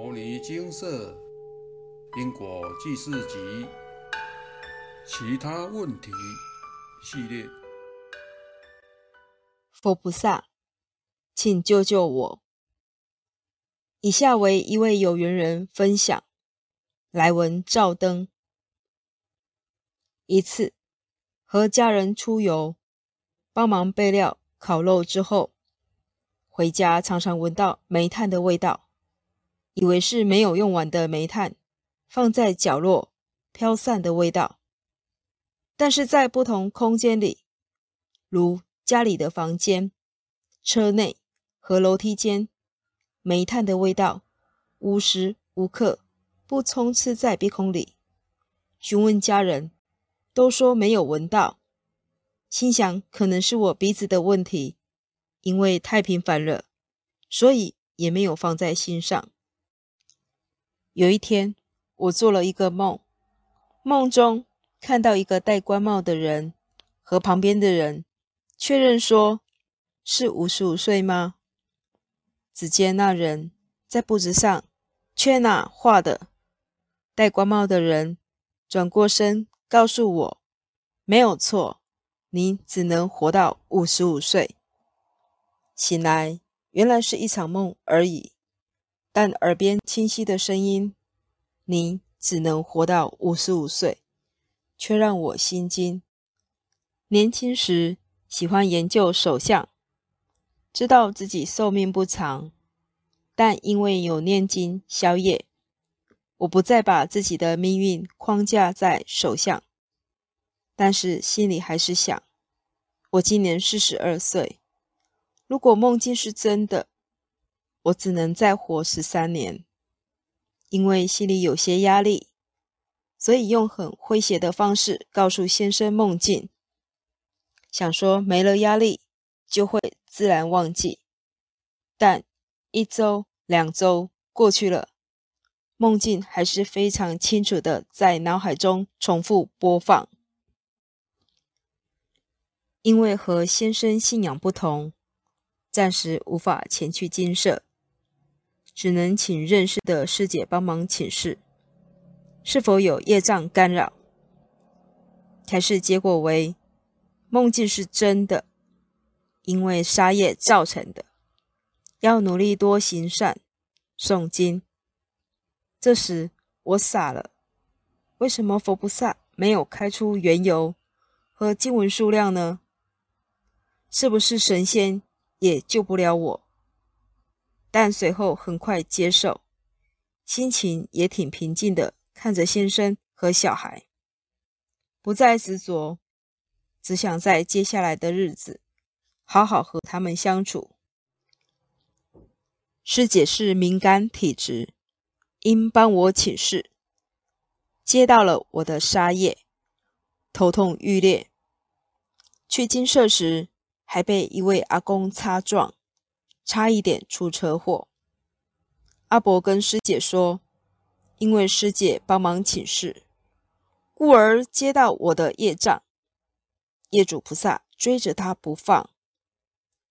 摩尼精舍因果记事集其他问题系列。佛菩萨，请救救我！以下为一位有缘人分享来文照灯。一次和家人出游，帮忙备料烤肉之后，回家常常闻到煤炭的味道。以为是没有用完的煤炭，放在角落飘散的味道。但是在不同空间里，如家里的房间、车内和楼梯间，煤炭的味道无时无刻不充斥在鼻孔里。询问家人，都说没有闻到。心想可能是我鼻子的问题，因为太频繁了，所以也没有放在心上。有一天，我做了一个梦，梦中看到一个戴官帽的人和旁边的人确认说：“是五十五岁吗？”只见那人在布子上缺哪画的，戴官帽的人转过身告诉我：“没有错，你只能活到五十五岁。”醒来，原来是一场梦而已。但耳边清晰的声音，你只能活到五十五岁，却让我心惊。年轻时喜欢研究手相，知道自己寿命不长，但因为有念经消业，我不再把自己的命运框架在手相。但是心里还是想，我今年四十二岁，如果梦境是真的。我只能再活十三年，因为心里有些压力，所以用很诙谐的方式告诉先生梦境，想说没了压力就会自然忘记。但一周、两周过去了，梦境还是非常清楚的在脑海中重复播放。因为和先生信仰不同，暂时无法前去金舍。只能请认识的师姐帮忙请示，是否有业障干扰？开示结果为梦境是真的，因为杀业造成的，要努力多行善、诵经。这时我傻了，为什么佛菩萨没有开出缘由和经文数量呢？是不是神仙也救不了我？但随后很快接受，心情也挺平静的，看着先生和小孩，不再执着，只想在接下来的日子好好和他们相处。师姐是敏感体质，应帮我请示，接到了我的沙叶，头痛欲裂，去金舍时还被一位阿公擦撞。差一点出车祸。阿伯跟师姐说，因为师姐帮忙请示，故而接到我的业障。业主菩萨追着他不放。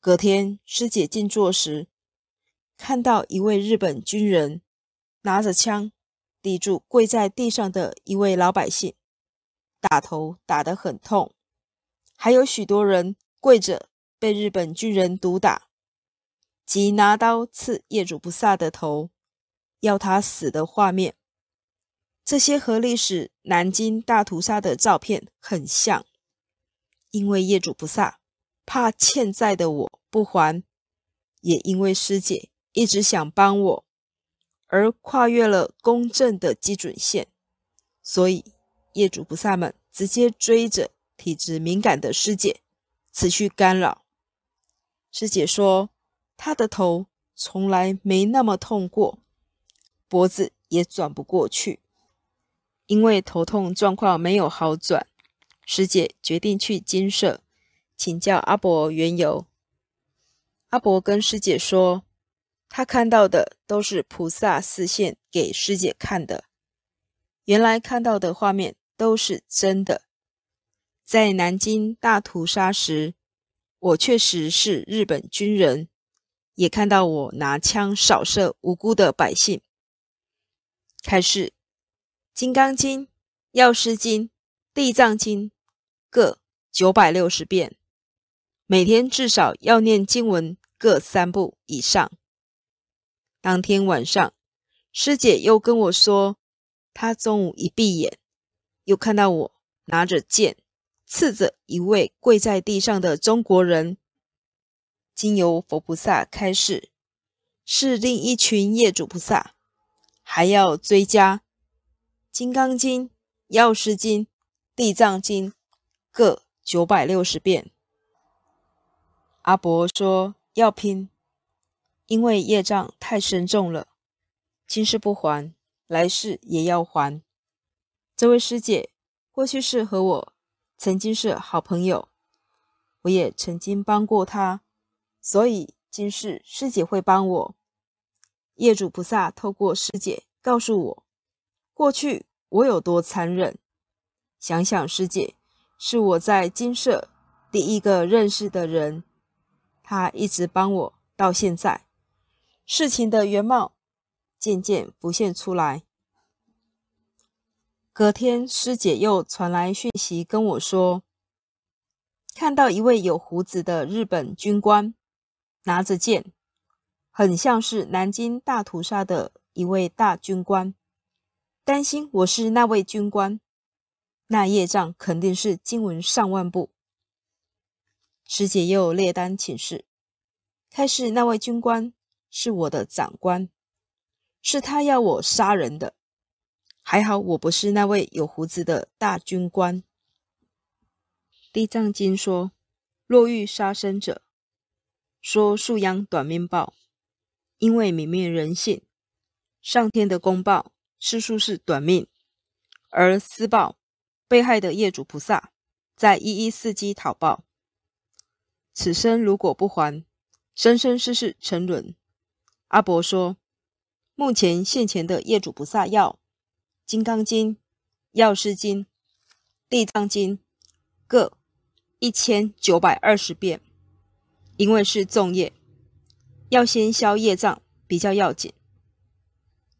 隔天师姐静坐时，看到一位日本军人拿着枪抵住跪在地上的一位老百姓，打头打得很痛，还有许多人跪着被日本军人毒打。即拿刀刺业主不萨的头，要他死的画面，这些和历史南京大屠杀的照片很像。因为业主不萨怕欠债的我不还，也因为师姐一直想帮我，而跨越了公正的基准线，所以业主不萨们直接追着体质敏感的师姐，持续干扰。师姐说。他的头从来没那么痛过，脖子也转不过去，因为头痛状况没有好转，师姐决定去金舍请教阿伯缘由。阿伯跟师姐说，他看到的都是菩萨示现给师姐看的，原来看到的画面都是真的。在南京大屠杀时，我确实是日本军人。也看到我拿枪扫射无辜的百姓，开始《金刚经》《药师经》《地藏经》各九百六十遍，每天至少要念经文各三部以上。当天晚上，师姐又跟我说，她中午一闭眼，又看到我拿着剑刺着一位跪在地上的中国人。经由佛菩萨开示，是另一群业主菩萨，还要追加《金刚经》《药师经》《地藏经》各九百六十遍。阿伯说要拼。因为业障太深重了，今世不还，来世也要还。这位师姐过去是和我曾经是好朋友，我也曾经帮过她，所以今世师姐会帮我。业主菩萨透过师姐告诉我，过去我有多残忍。想想师姐是我在金舍第一个认识的人，她一直帮我到现在。事情的原貌渐渐浮现出来。隔天，师姐又传来讯息跟我说，看到一位有胡子的日本军官拿着剑，很像是南京大屠杀的一位大军官，担心我是那位军官，那业障肯定是经文上万部。师姐又列单请示，开始那位军官。是我的长官，是他要我杀人的。还好我不是那位有胡子的大军官。地藏经说：若欲杀生者，说树秧短命报，因为泯灭人性，上天的公报，是树是短命，而私报被害的业主菩萨，在一一伺机讨报。此生如果不还，生生世世沉沦。阿伯说：“目前现前的业主菩萨要《金刚经》《药师经》《地藏经》各一千九百二十遍，因为是重业，要先消业障比较要紧。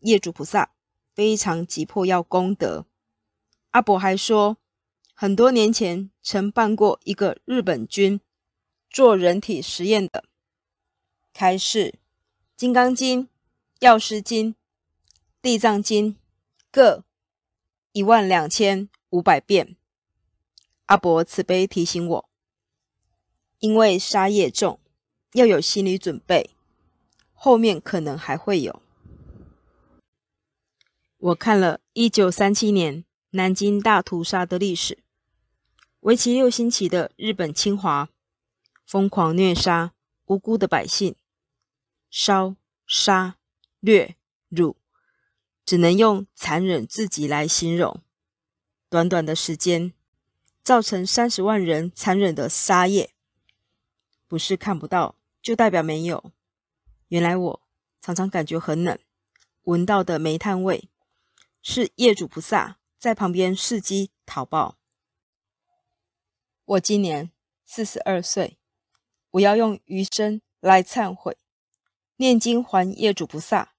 业主菩萨非常急迫要功德。阿伯还说，很多年前曾办过一个日本军做人体实验的开示。”《金刚经》《药师经》《地藏经》各一万两千五百遍。阿伯慈悲提醒我，因为杀业重，要有心理准备，后面可能还会有。我看了一九三七年南京大屠杀的历史，为期六星期的日本侵华，疯狂虐杀无辜的百姓。烧、杀、掠、辱，只能用残忍至极来形容。短短的时间，造成三十万人残忍的杀业，不是看不到，就代表没有。原来我常常感觉很冷，闻到的煤炭味，是业主菩萨在旁边伺机讨报。我今年四十二岁，我要用余生来忏悔。念经还业主菩萨，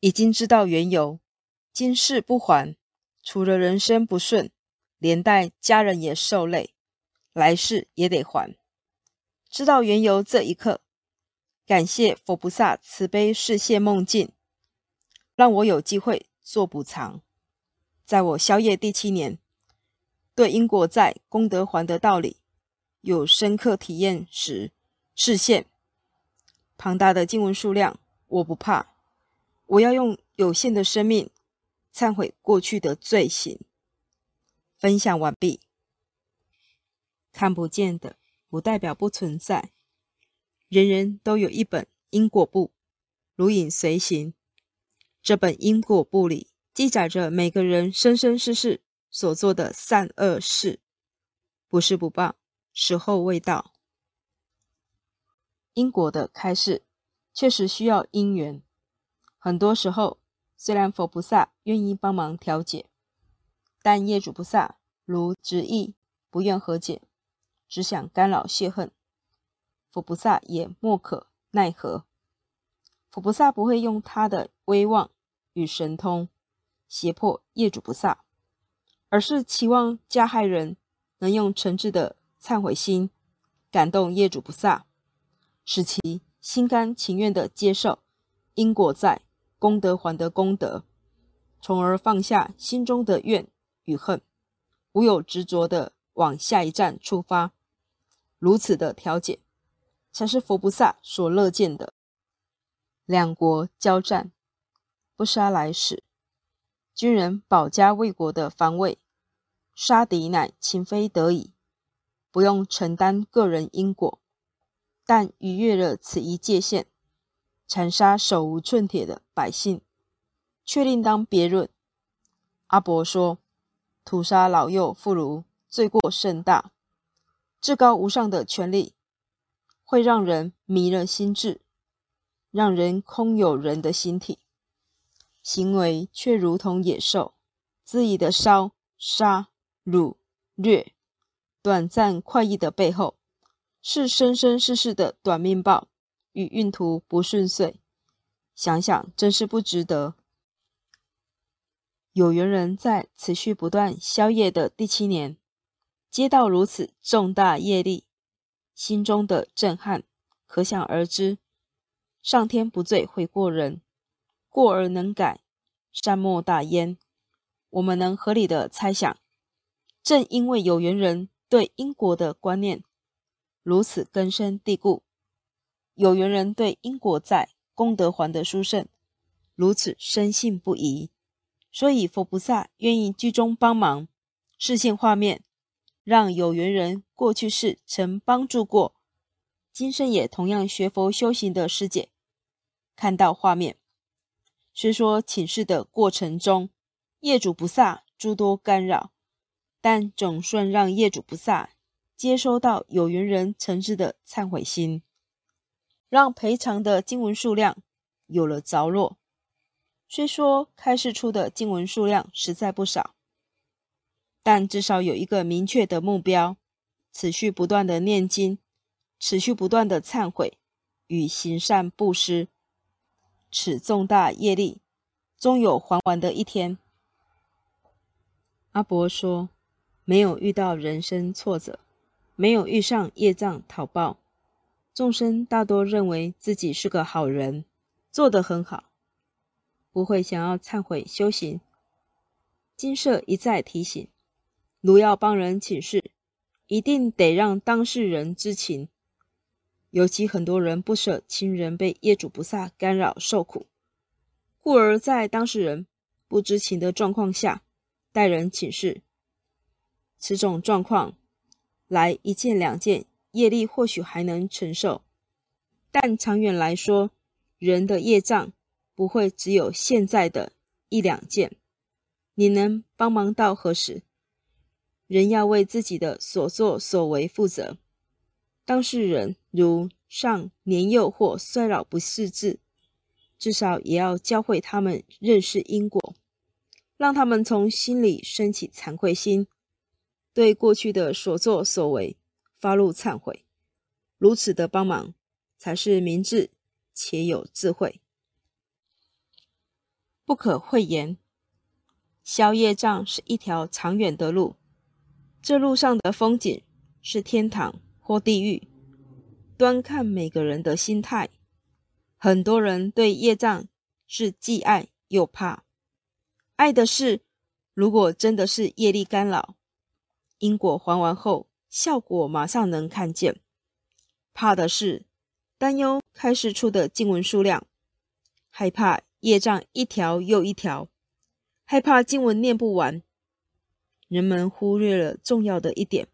已经知道缘由，今世不还，除了人生不顺，连带家人也受累，来世也得还。知道缘由这一刻，感谢佛菩萨慈悲示现梦境，让我有机会做补偿。在我消业第七年，对因果债功德还的道理有深刻体验时，示现。庞大的经文数量，我不怕。我要用有限的生命忏悔过去的罪行。分享完毕。看不见的不代表不存在，人人都有一本因果簿，如影随形。这本因果簿里记载着每个人生生世世所做的善恶事。不是不报，时候未到。因果的开示确实需要因缘，很多时候虽然佛菩萨愿意帮忙调解，但业主菩萨如执意不愿和解，只想干扰泄恨，佛菩萨也莫可奈何。佛菩萨不会用他的威望与神通，胁迫业主菩萨，而是期望加害人能用诚挚的忏悔心感动业主菩萨，使其心甘情愿地接受因果在，功德还的功德，从而放下心中的怨与恨，无有执着的往下一站出发。如此的调解，才是佛菩萨所乐见的。两国交战，不杀来使，军人保家卫国的防卫，杀敌乃情非得已，不用承担个人因果。但逾越了此一界限，残杀手无寸铁的百姓，却另当别论。阿伯说：“屠杀老幼妇孺，罪过甚大，至高无上的权力，会让人迷了心智。”让人空有人的心体，行为却如同野兽，恣意的烧、杀、掳、掠，短暂快意的背后，是生生世世的短命报与运途不顺遂。想想真是不值得。有缘人在持续不断宵夜的第七年，接到如此重大业力，心中的震撼可想而知。上天不罪悔过人，过而能改，善莫大焉。我们能合理的猜想，正因为有缘人对因果的观念如此根深蒂固，有缘人对因果在功德还的殊胜如此深信不疑，所以佛菩萨愿意居中帮忙，视线画面，让有缘人过去世曾帮助过。今生也同样学佛修行的师姐，看到画面，虽说请示的过程中业主不萨诸多干扰，但总算让业主不萨接收到有缘人诚挚的忏悔心，让赔偿的经文数量有了着落。虽说开示出的经文数量实在不少，但至少有一个明确的目标，持续不断的念经。持续不断的忏悔与行善布施，此重大业力终有还完的一天。阿伯说：“没有遇到人生挫折，没有遇上业障讨报，众生大多认为自己是个好人，做得很好，不会想要忏悔修行。金舍一再提醒，如要帮人请示，一定得让当事人知情。”尤其很多人不舍亲人被业主不萨干扰受苦，故而在当事人不知情的状况下待人请示，此种状况来一件两件业力或许还能承受，但长远来说，人的业障不会只有现在的一两件。你能帮忙到何时？人要为自己的所作所为负责。当事人如上年幼或衰老不识字，至少也要教会他们认识因果，让他们从心里升起惭愧心，对过去的所作所为发露忏悔。如此的帮忙，才是明智且有智慧。不可讳言，消业障是一条长远的路，这路上的风景是天堂。或地狱，端看每个人的心态。很多人对业障是既爱又怕。爱的是，如果真的是业力干扰，因果还完后，效果马上能看见；怕的是，担忧开示出的经文数量，害怕业障一条又一条，害怕经文念不完。人们忽略了重要的一点。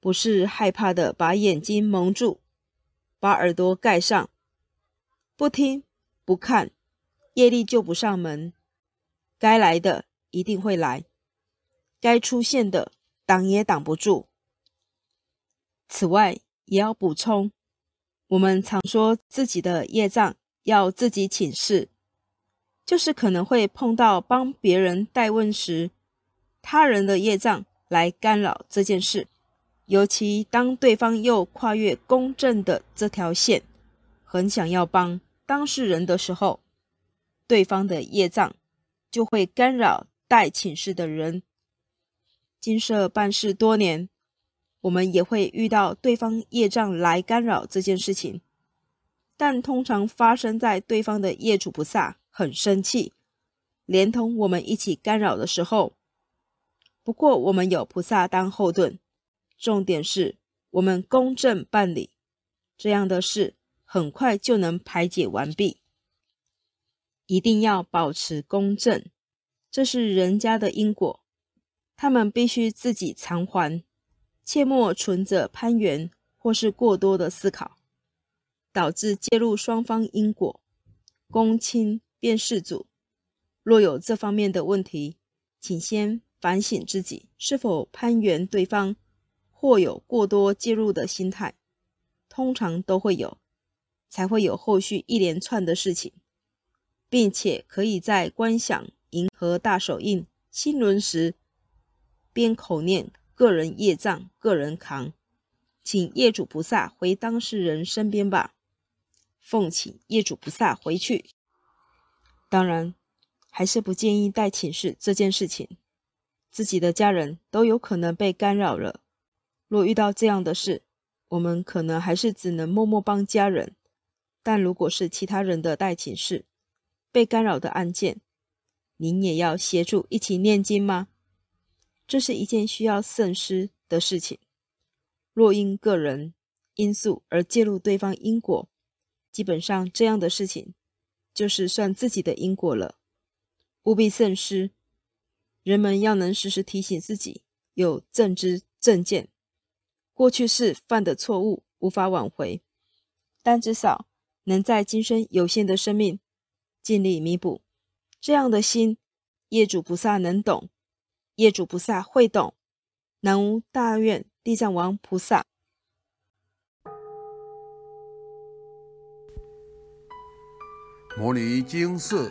不是害怕的，把眼睛蒙住，把耳朵盖上，不听不看，业力就不上门。该来的一定会来，该出现的挡也挡不住。此外，也要补充，我们常说自己的业障要自己请示，就是可能会碰到帮别人代问时，他人的业障来干扰这件事。尤其当对方又跨越公正的这条线，很想要帮当事人的时候，对方的业障，就会干扰待请示的人。金社办事多年，我们也会遇到对方业障来干扰这件事情，但通常发生在对方的业主菩萨很生气，连同我们一起干扰的时候。不过我们有菩萨当后盾，重点是我们公正办理，这样的事很快就能排解完毕。一定要保持公正，这是人家的因果。他们必须自己偿还，切莫存着攀缘或是过多的思考，导致揭露双方因果。公亲便事主，若有这方面的问题，请先反省自己是否攀缘对方，或有过多介入的心态，通常都会有，才会有后续一连串的事情，并且可以在观想银河大手印心轮时。边口念个人业障，个人扛，请业主菩萨回当事人身边吧。奉请业主菩萨回去。当然，还是不建议带请示这件事情，自己的家人都有可能被干扰了。若遇到这样的事，我们可能还是只能默默帮家人。但如果是其他人的代请事被干扰的案件，您也要协助一起念经吗？这是一件需要慎思的事情。若因个人因素而介入对方因果，基本上这样的事情就是算自己的因果了。务必慎思，人们要能时时提醒自己有正知正见。过去是犯的错误无法挽回，但至少能在今生有限的生命尽力弥补。这样的心，业主菩萨能懂。业主菩萨会懂，南无大愿地藏王菩萨。摩尼经色，